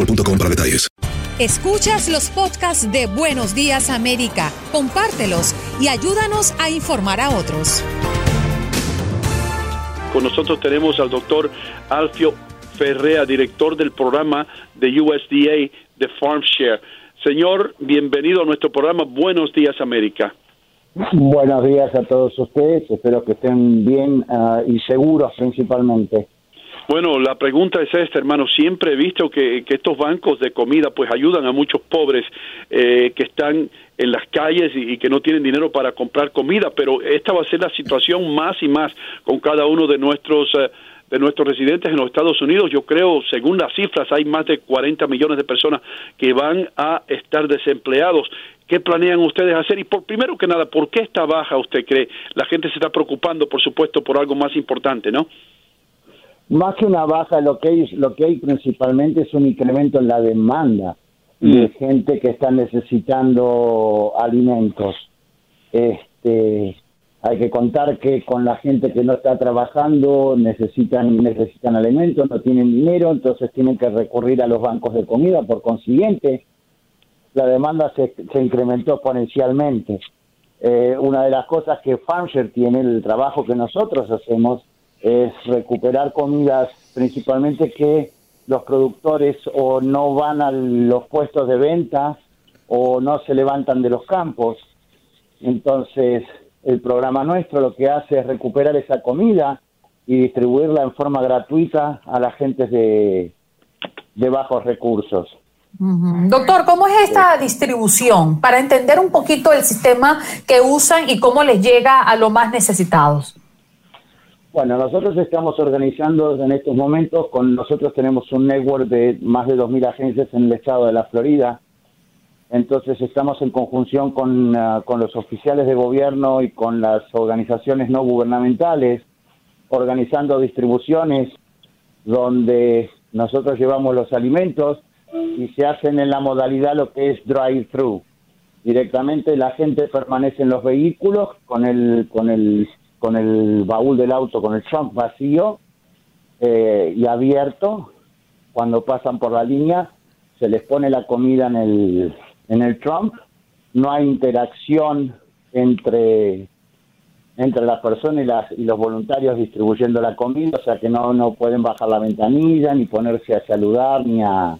boostmobile.com para detalles. Escuchas los podcasts de Buenos Días América, compártelos y ayúdanos a informar a otros. Con nosotros tenemos al doctor Alfio Ferrea, director del programa de USDA de FarmShare. Señor, bienvenido a nuestro programa Buenos Días América. Buenos días a todos ustedes, espero que estén bien ah, y seguros principalmente. Bueno, la pregunta es esta, hermano. Siempre he visto que, que estos bancos de comida pues ayudan a muchos pobres eh, que están en las calles y, que no tienen dinero para comprar comida, pero esta va a ser la situación más y más con cada uno de nuestros eh, de nuestros residentes en los Estados Unidos. Yo creo, según las cifras, hay más de 40 millones de personas que van a estar desempleados. ¿Qué planean ustedes hacer? Y por primero que nada, ¿por qué esta baja usted cree? La gente se está preocupando, por supuesto, por algo más importante, ¿no? Más que una baja, lo que hay, lo que hay principalmente es un incremento en la demanda de gente que está necesitando alimentos. Este, hay que contar que con la gente que no está trabajando necesitan necesitan alimentos, no tienen dinero, entonces tienen que recurrir a los bancos de comida. Por consiguiente, la demanda se, se incrementó exponencialmente. Eh, una de las cosas que Farmshare tiene, el trabajo que nosotros hacemos, es recuperar comidas principalmente que los productores o no van a los puestos de venta o no se levantan de los campos. Entonces, el programa nuestro lo que hace es recuperar esa comida y distribuirla en forma gratuita a la gente de, de bajos recursos. Doctor, ¿cómo es esta distribución? Para entender un poquito el sistema que usan y cómo les llega a los más necesitados. Bueno, nosotros estamos organizando en estos momentos, con nosotros tenemos un network de más de 2.000 agencias en el estado de la Florida, entonces estamos en conjunción con, uh, con los oficiales de gobierno y con las organizaciones no gubernamentales, organizando distribuciones donde nosotros llevamos los alimentos y se hacen en la modalidad lo que es drive-thru. Directamente la gente permanece en los vehículos con el, con el con el baúl del auto, con el trunk vacío eh, y abierto. Cuando pasan por la línea, se les pone la comida en el, en el trunk. No hay interacción entre, entre las personas y, las, y los voluntarios distribuyendo la comida, o sea que no, no pueden bajar la ventanilla, ni ponerse a saludar, ni a,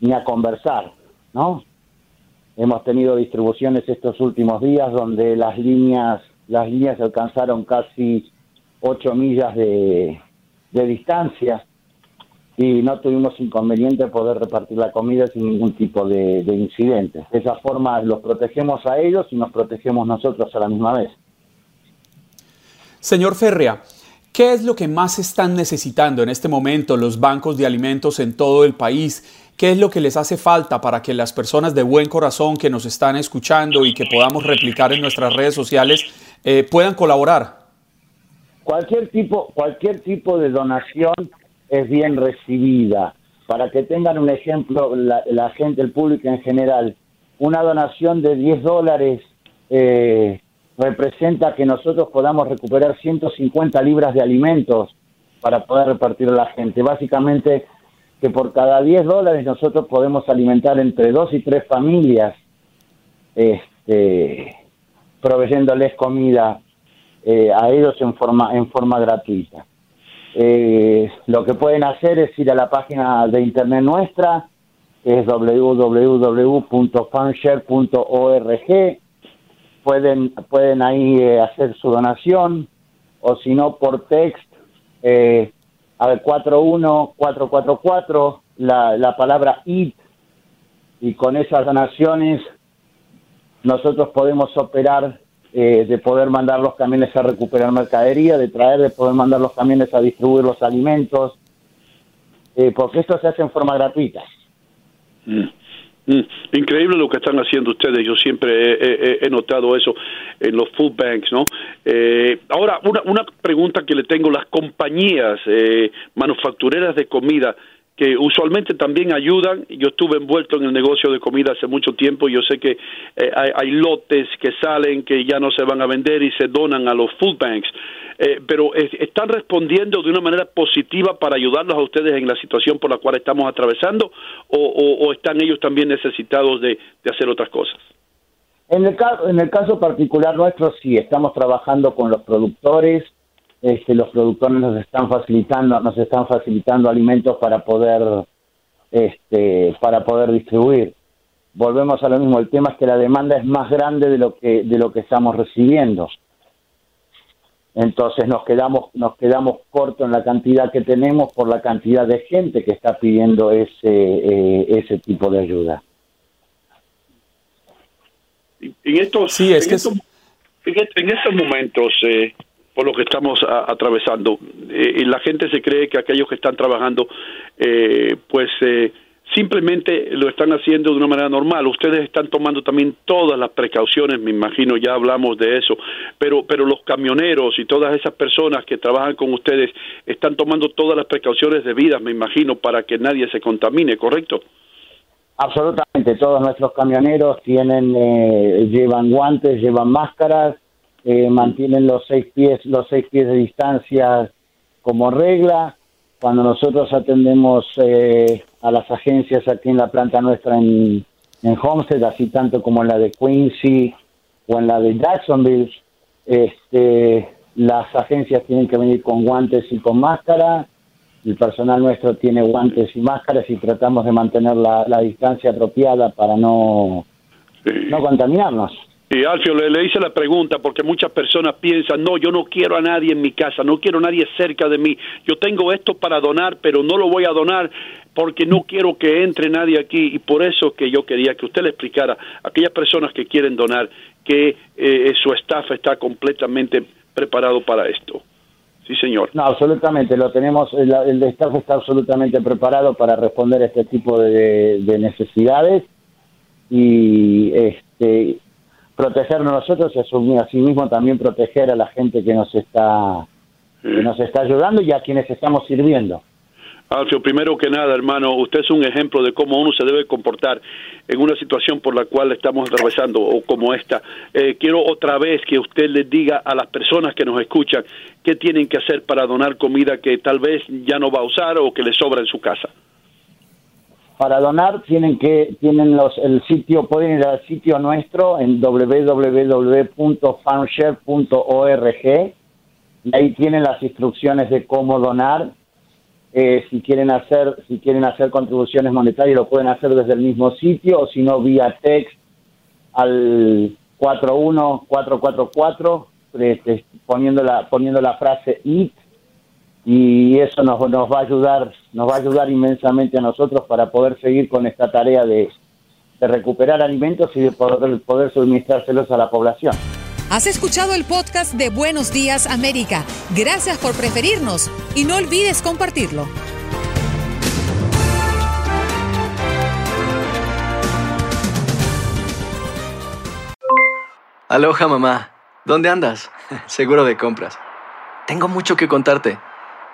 ni a conversar, ¿no? Hemos tenido distribuciones estos últimos días donde las líneas las líneas alcanzaron casi 8 millas de, distancia y no tuvimos inconveniente poder repartir la comida sin ningún tipo de, de incidentes. De esa forma los protegemos a ellos y nos protegemos nosotros a la misma vez. Señor Ferrea, ¿qué es lo que más están necesitando en este momento los bancos de alimentos en todo el país? ¿Qué es lo que les hace falta para que las personas de buen corazón que nos están escuchando y que podamos replicar en nuestras redes sociales eh, puedan colaborar? Cualquier tipo, cualquier tipo de donación es bien recibida. Para que tengan un ejemplo, la, gente, el público en general, una donación de 10 dólares eh, representa que nosotros podamos recuperar 150 libras de alimentos para poder repartir a la gente. Básicamente, que por cada 10 dólares nosotros podemos alimentar entre dos y tres familias, este, proveyéndoles comida eh, a ellos en forma, en forma gratuita. Eh, lo que pueden hacer es ir a la página de internet nuestra, que es www.fanshare.org. Pueden, pueden ahí eh, hacer su donación, o si no, por text, eh, a ver, 41444, la, la palabra IT, y con esas donaciones nosotros podemos operar eh, de poder mandar los camiones a recuperar mercadería, de traer, de poder mandar los camiones a distribuir los alimentos, eh, porque esto se hace en forma gratuita. Mm. Mm. Increíble lo que están haciendo ustedes. Yo siempre he, notado eso en los food banks, ¿no? Eh, ahora, una, una pregunta que le tengo: las compañías eh, manufactureras de comida que usualmente también ayudan. Yo estuve envuelto en el negocio de comida hace mucho tiempo. Yo sé que eh, hay, lotes que salen que ya no se van a vender y se donan a los food banks. Eh, pero están respondiendo de una manera positiva para ayudarlos a ustedes en la situación por la cual estamos atravesando o, están ellos también necesitados de, de hacer otras cosas. En el, caso, en el caso particular nuestro, sí, estamos trabajando con los productores, este, los productores nos están facilitando, nos están facilitando alimentos para poder, este, para poder distribuir. Volvemos a lo mismo, el tema es que la demanda es más grande de lo que, de lo que estamos recibiendo. Entonces nos quedamos, nos quedamos cortos en la cantidad que tenemos por la cantidad de gente que está pidiendo ese, eh, ese tipo de ayuda. En estos, sí, es que en, estos momentos, eh, por lo que estamos atravesando. Eh, y la gente se cree que aquellos que están trabajando, eh, pues eh, simplemente lo están haciendo de una manera normal. Ustedes están tomando también todas las precauciones, me imagino, ya hablamos de eso, pero, pero los camioneros y todas esas personas que trabajan con ustedes están tomando todas las precauciones debidas, me imagino, para que nadie se contamine, ¿correcto? Absolutamente, todos nuestros camioneros tienen, llevan guantes, llevan máscaras, eh, mantienen los seis pies, los seis pies de distancia como regla. Cuando nosotros atendemos eh, a las agencias aquí en la planta nuestra en, en Homestead, así tanto como en la de Quincy o en la de Jacksonville, este, las agencias tienen que venir con guantes y con máscara. El personal nuestro tiene guantes y máscaras y tratamos de mantener la, la distancia apropiada para no, no contaminarnos. Y Alfio le, le, hice la pregunta porque muchas personas piensan, no, yo no quiero a nadie en mi casa, no quiero a nadie cerca de mí, yo tengo esto para donar, pero no lo voy a donar porque no quiero que entre nadie aquí y por eso que yo quería que usted le explicara a aquellas personas que quieren donar que eh, su staff está completamente preparado para esto. Sí, señor. No, absolutamente, lo tenemos, el, staff está absolutamente preparado para responder a este tipo de necesidades y este protegernos nosotros y así mismo también proteger a la gente que nos está que nos está ayudando y a quienes estamos sirviendo. Alfio, primero que nada, hermano, usted es un ejemplo de cómo uno se debe comportar en una situación por la cual estamos atravesando o como esta. Eh, quiero otra vez que usted les diga a las personas que nos escuchan qué tienen que hacer para donar comida que tal vez ya no va a usar o que le sobra en su casa para donar tienen que tienen los el sitio pueden ir al sitio nuestro en www.farmshare.org y ahí tienen las instrucciones de cómo donar. Eh, si quieren hacer si quieren hacer contribuciones monetarias lo pueden hacer desde el mismo sitio o si no vía text al 41444 este, poniendo la poniendo la frase IT y eso nos, nos va a ayudar nos va a ayudar inmensamente a nosotros para poder seguir con esta tarea de, de recuperar alimentos y de poder, poder suministrárselos a la población. Has escuchado el podcast de Buenos Días América. Gracias por preferirnos y no olvides compartirlo. Aloha mamá, ¿dónde andas? Seguro de compras. Tengo mucho que contarte.